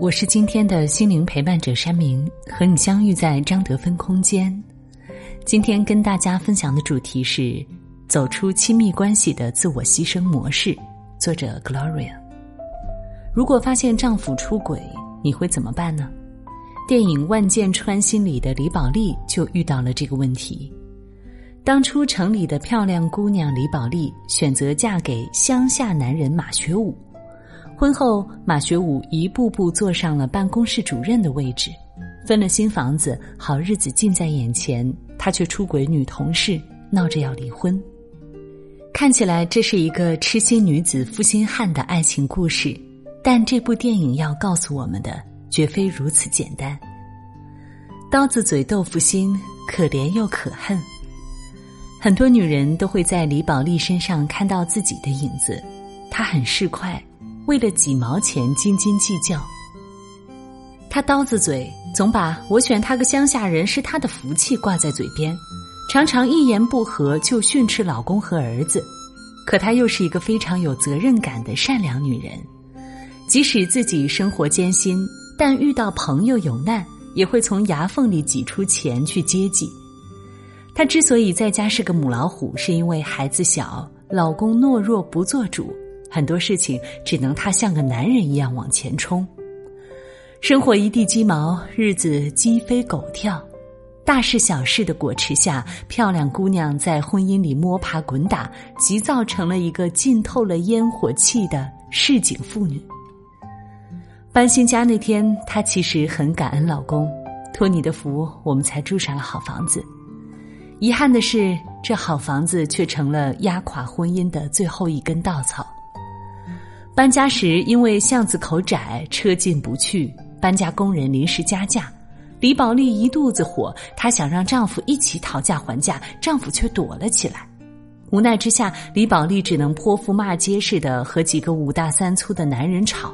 我是今天的心灵陪伴者山明，和你相遇在张德芬空间。今天跟大家分享的主题是走出亲密关系的自我牺牲模式。作者 Gloria。如果发现丈夫出轨，你会怎么办呢？电影《万箭穿心》里的李宝莉就遇到了这个问题。当初城里的漂亮姑娘李宝莉选择嫁给乡下男人马学武。婚后，马学武一步步坐上了办公室主任的位置，分了新房子，好日子近在眼前，他却出轨女同事，闹着要离婚。看起来这是一个痴心女子负心汉的爱情故事，但这部电影要告诉我们的绝非如此简单。刀子嘴豆腐心，可怜又可恨。很多女人都会在李宝莉身上看到自己的影子，她很市侩。为了几毛钱斤斤计较，他刀子嘴，总把我选他个乡下人是他的福气挂在嘴边，常常一言不合就训斥老公和儿子。可她又是一个非常有责任感的善良女人，即使自己生活艰辛，但遇到朋友有难，也会从牙缝里挤出钱去接济。她之所以在家是个母老虎，是因为孩子小，老公懦弱不做主。很多事情只能他像个男人一样往前冲，生活一地鸡毛，日子鸡飞狗跳，大事小事的果持下，漂亮姑娘在婚姻里摸爬滚打，急躁成了一个浸透了烟火气的市井妇女。搬新家那天，她其实很感恩老公，托你的福，我们才住上了好房子。遗憾的是，这好房子却成了压垮婚姻的最后一根稻草。搬家时，因为巷子口窄，车进不去，搬家工人临时加价，李宝莉一肚子火，她想让丈夫一起讨价还价，丈夫却躲了起来。无奈之下，李宝莉只能泼妇骂街似的和几个五大三粗的男人吵。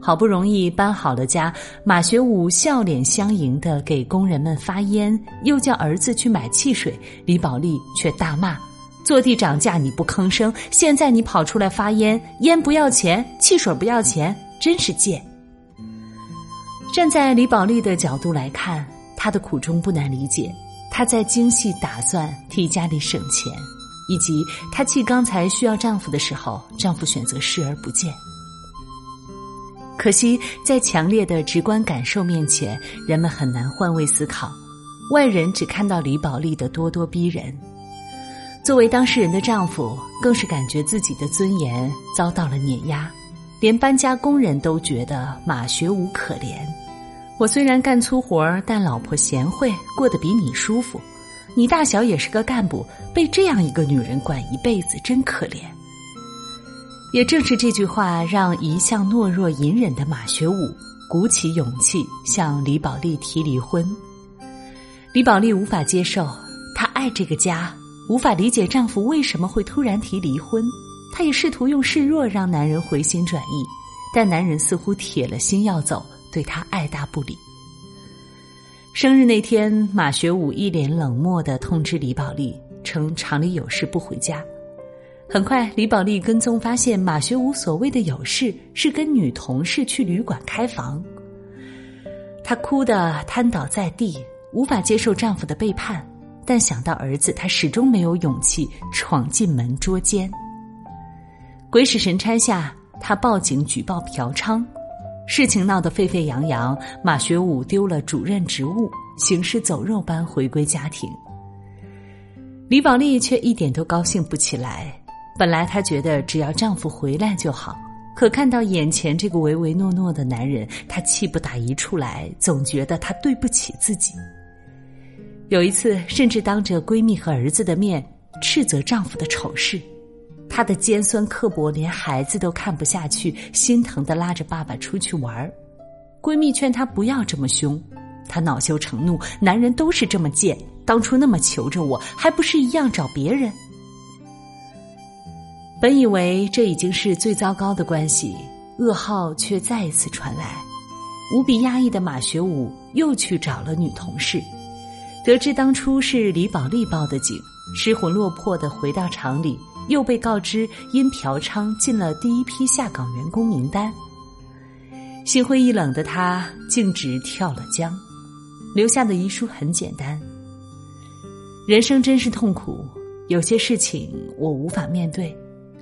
好不容易搬好了家，马学武笑脸相迎的给工人们发烟，又叫儿子去买汽水，李宝莉却大骂。坐地涨价你不吭声，现在你跑出来发烟，烟不要钱，汽水不要钱，真是贱。站在李宝莉的角度来看，她的苦衷不难理解。她在精细打算替家里省钱，以及她气刚才需要丈夫的时候，丈夫选择视而不见。可惜在强烈的直观感受面前，人们很难换位思考，外人只看到李宝莉的咄咄逼人。作为当事人的丈夫，更是感觉自己的尊严遭到了碾压，连搬家工人都觉得马学武可怜。我虽然干粗活，但老婆贤惠，过得比你舒服。你大小也是个干部，被这样一个女人管一辈子，真可怜。也正是这句话，让一向懦弱隐忍的马学武鼓起勇气向李宝莉提离婚。李宝莉无法接受，她爱这个家。无法理解丈夫为什么会突然提离婚，她也试图用示弱让男人回心转意，但男人似乎铁了心要走，对她爱答不理。生日那天，马学武一脸冷漠的通知李宝莉，称厂里有事不回家。很快，李宝莉跟踪发现，马学武所谓的有事是跟女同事去旅馆开房。她哭得瘫倒在地，无法接受丈夫的背叛。但想到儿子，她始终没有勇气闯进门捉奸。鬼使神差下，她报警举报嫖娼，事情闹得沸沸扬扬。马学武丢了主任职务，行尸走肉般回归家庭。李宝莉却一点都高兴不起来。本来她觉得只要丈夫回来就好，可看到眼前这个唯唯诺诺的男人，她气不打一处来，总觉得他对不起自己。有一次，甚至当着闺蜜和儿子的面斥责丈夫的丑事，她的尖酸刻薄连孩子都看不下去，心疼的拉着爸爸出去玩儿。闺蜜劝她不要这么凶，她恼羞成怒，男人都是这么贱，当初那么求着我，还不是一样找别人？本以为这已经是最糟糕的关系，噩耗却再一次传来。无比压抑的马学武又去找了女同事，得知当初是李宝莉报的警，失魂落魄的回到厂里，又被告知因嫖娼进了第一批下岗员工名单。心灰意冷的他径直跳了江，留下的遗书很简单：人生真是痛苦，有些事情我无法面对，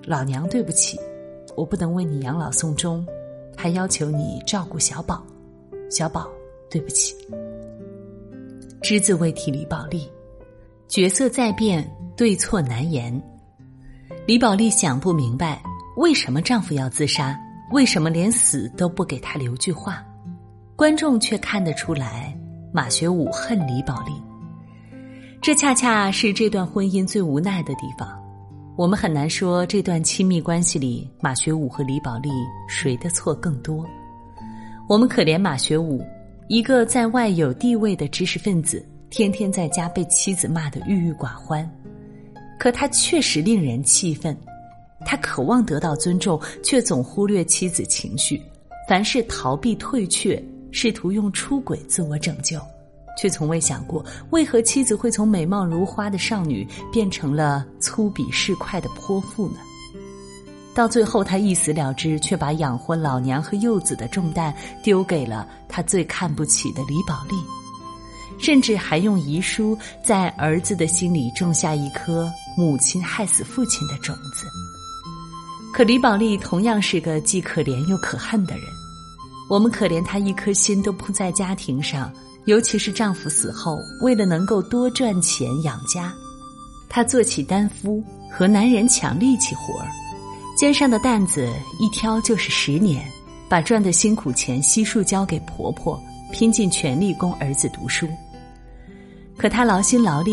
老娘对不起，我不能为你养老送终，还要求你照顾小宝。小宝，对不起。只字未提李宝莉，角色在变，对错难言。李宝莉想不明白，为什么丈夫要自杀？为什么连死都不给他留句话？观众却看得出来，马学武恨李宝莉。这恰恰是这段婚姻最无奈的地方。我们很难说这段亲密关系里，马学武和李宝莉谁的错更多。我们可怜马学武，一个在外有地位的知识分子，天天在家被妻子骂得郁郁寡欢。可他确实令人气愤，他渴望得到尊重，却总忽略妻子情绪，凡事逃避退却，试图用出轨自我拯救，却从未想过为何妻子会从美貌如花的少女变成了粗鄙市侩的泼妇呢？到最后，他一死了之，却把养活老娘和幼子的重担丢给了他最看不起的李宝莉，甚至还用遗书在儿子的心里种下一颗母亲害死父亲的种子。可李宝莉同样是个既可怜又可恨的人，我们可怜她一颗心都扑在家庭上，尤其是丈夫死后，为了能够多赚钱养家，她做起担夫，和男人抢力气活儿。肩上的担子一挑就是十年，把赚的辛苦钱悉数交给婆婆，拼尽全力供儿子读书。可她劳心劳力，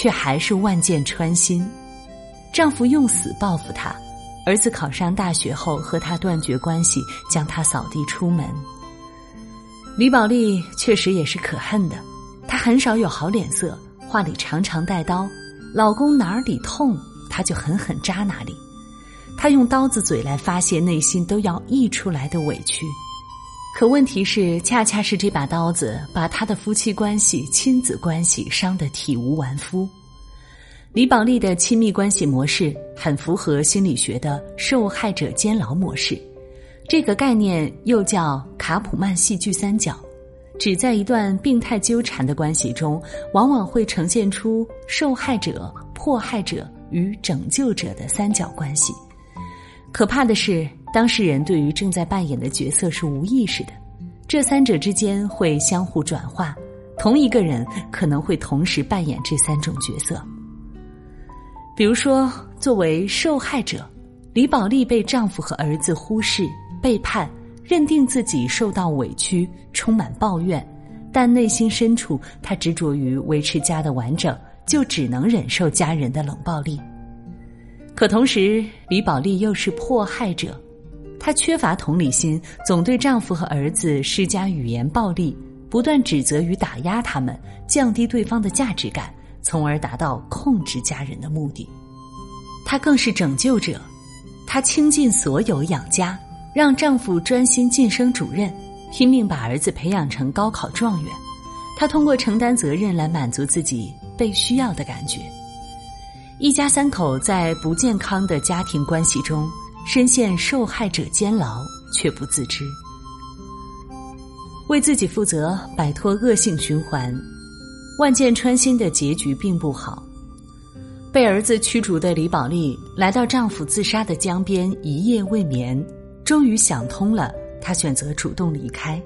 却还是万箭穿心。丈夫用死报复她，儿子考上大学后和她断绝关系，将她扫地出门。李宝莉确实也是可恨的，她很少有好脸色，话里常常带刀，老公哪里痛，她就狠狠扎哪里。他用刀子嘴来发泄内心都要溢出来的委屈，可问题是，恰恰是这把刀子把他的夫妻关系、亲子关系伤得体无完肤。李宝莉的亲密关系模式很符合心理学的受害者监牢模式，这个概念又叫卡普曼戏剧三角，指在一段病态纠缠的关系中，往往会呈现出受害者、迫害者与拯救者的三角关系。可怕的是，当事人对于正在扮演的角色是无意识的，这三者之间会相互转化，同一个人可能会同时扮演这三种角色。比如说，作为受害者，李宝莉被丈夫和儿子忽视、背叛，认定自己受到委屈，充满抱怨，但内心深处，她执着于维持家的完整，就只能忍受家人的冷暴力。可同时，李宝莉又是迫害者，她缺乏同理心，总对丈夫和儿子施加语言暴力，不断指责与打压他们，降低对方的价值感，从而达到控制家人的目的。她更是拯救者，她倾尽所有养家，让丈夫专心晋升主任，拼命把儿子培养成高考状元。她通过承担责任来满足自己被需要的感觉。一家三口在不健康的家庭关系中深陷受害者监牢，却不自知。为自己负责，摆脱恶性循环，万箭穿心的结局并不好。被儿子驱逐的李宝莉来到丈夫自杀的江边，一夜未眠，终于想通了，她选择主动离开。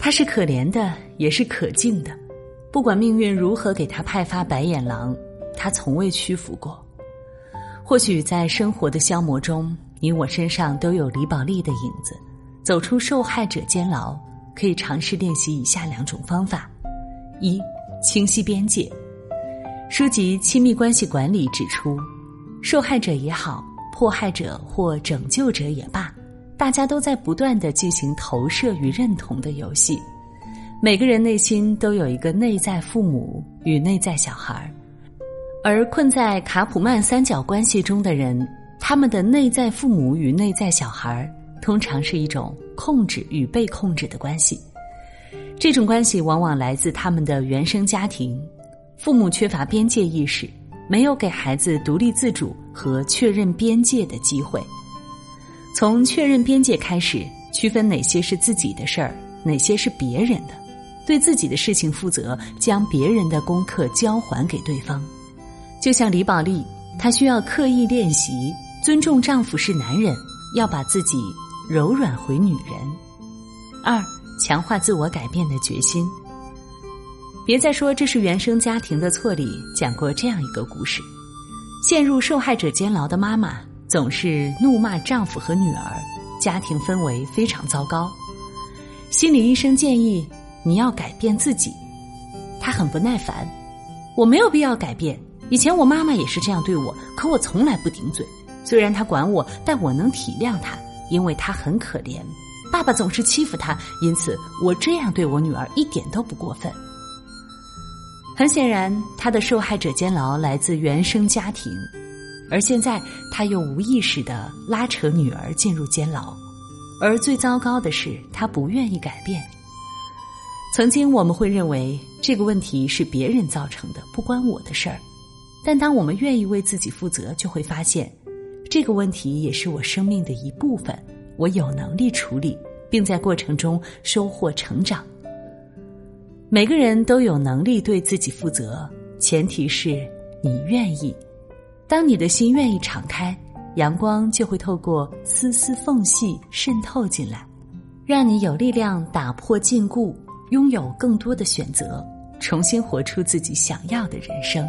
她是可怜的，也是可敬的，不管命运如何给她派发白眼狼。他从未屈服过。或许在生活的消磨中，你我身上都有李宝莉的影子。走出受害者监牢，可以尝试练习以下两种方法：一、清晰边界。书籍《亲密关系管理》指出，受害者也好，迫害者或拯救者也罢，大家都在不断的进行投射与认同的游戏。每个人内心都有一个内在父母与内在小孩而困在卡普曼三角关系中的人，他们的内在父母与内在小孩通常是一种控制与被控制的关系。这种关系往往来自他们的原生家庭，父母缺乏边界意识，没有给孩子独立自主和确认边界的机会。从确认边界开始，区分哪些是自己的事儿，哪些是别人的，对自己的事情负责，将别人的功课交还给对方。就像李宝莉，她需要刻意练习尊重丈夫是男人，要把自己柔软回女人。二，强化自我改变的决心。别再说这是原生家庭的错里讲过这样一个故事：陷入受害者监牢的妈妈。总是怒骂丈夫和女儿，家庭氛围非常糟糕。心理医生建议你要改变自己，他很不耐烦。我没有必要改变，以前我妈妈也是这样对我，可我从来不顶嘴。虽然她管我，但我能体谅她，因为她很可怜。爸爸总是欺负她，因此我这样对我女儿一点都不过分。很显然，他的受害者监牢来自原生家庭。而现在，他又无意识的拉扯女儿进入监牢，而最糟糕的是，他不愿意改变。曾经我们会认为这个问题是别人造成的，不关我的事儿。但当我们愿意为自己负责，就会发现，这个问题也是我生命的一部分，我有能力处理，并在过程中收获成长。每个人都有能力对自己负责，前提是你愿意。当你的心愿意敞开，阳光就会透过丝丝缝隙渗透进来，让你有力量打破禁锢，拥有更多的选择，重新活出自己想要的人生。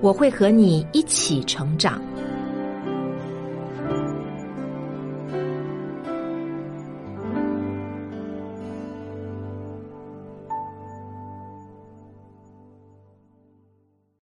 我会和你一起成长。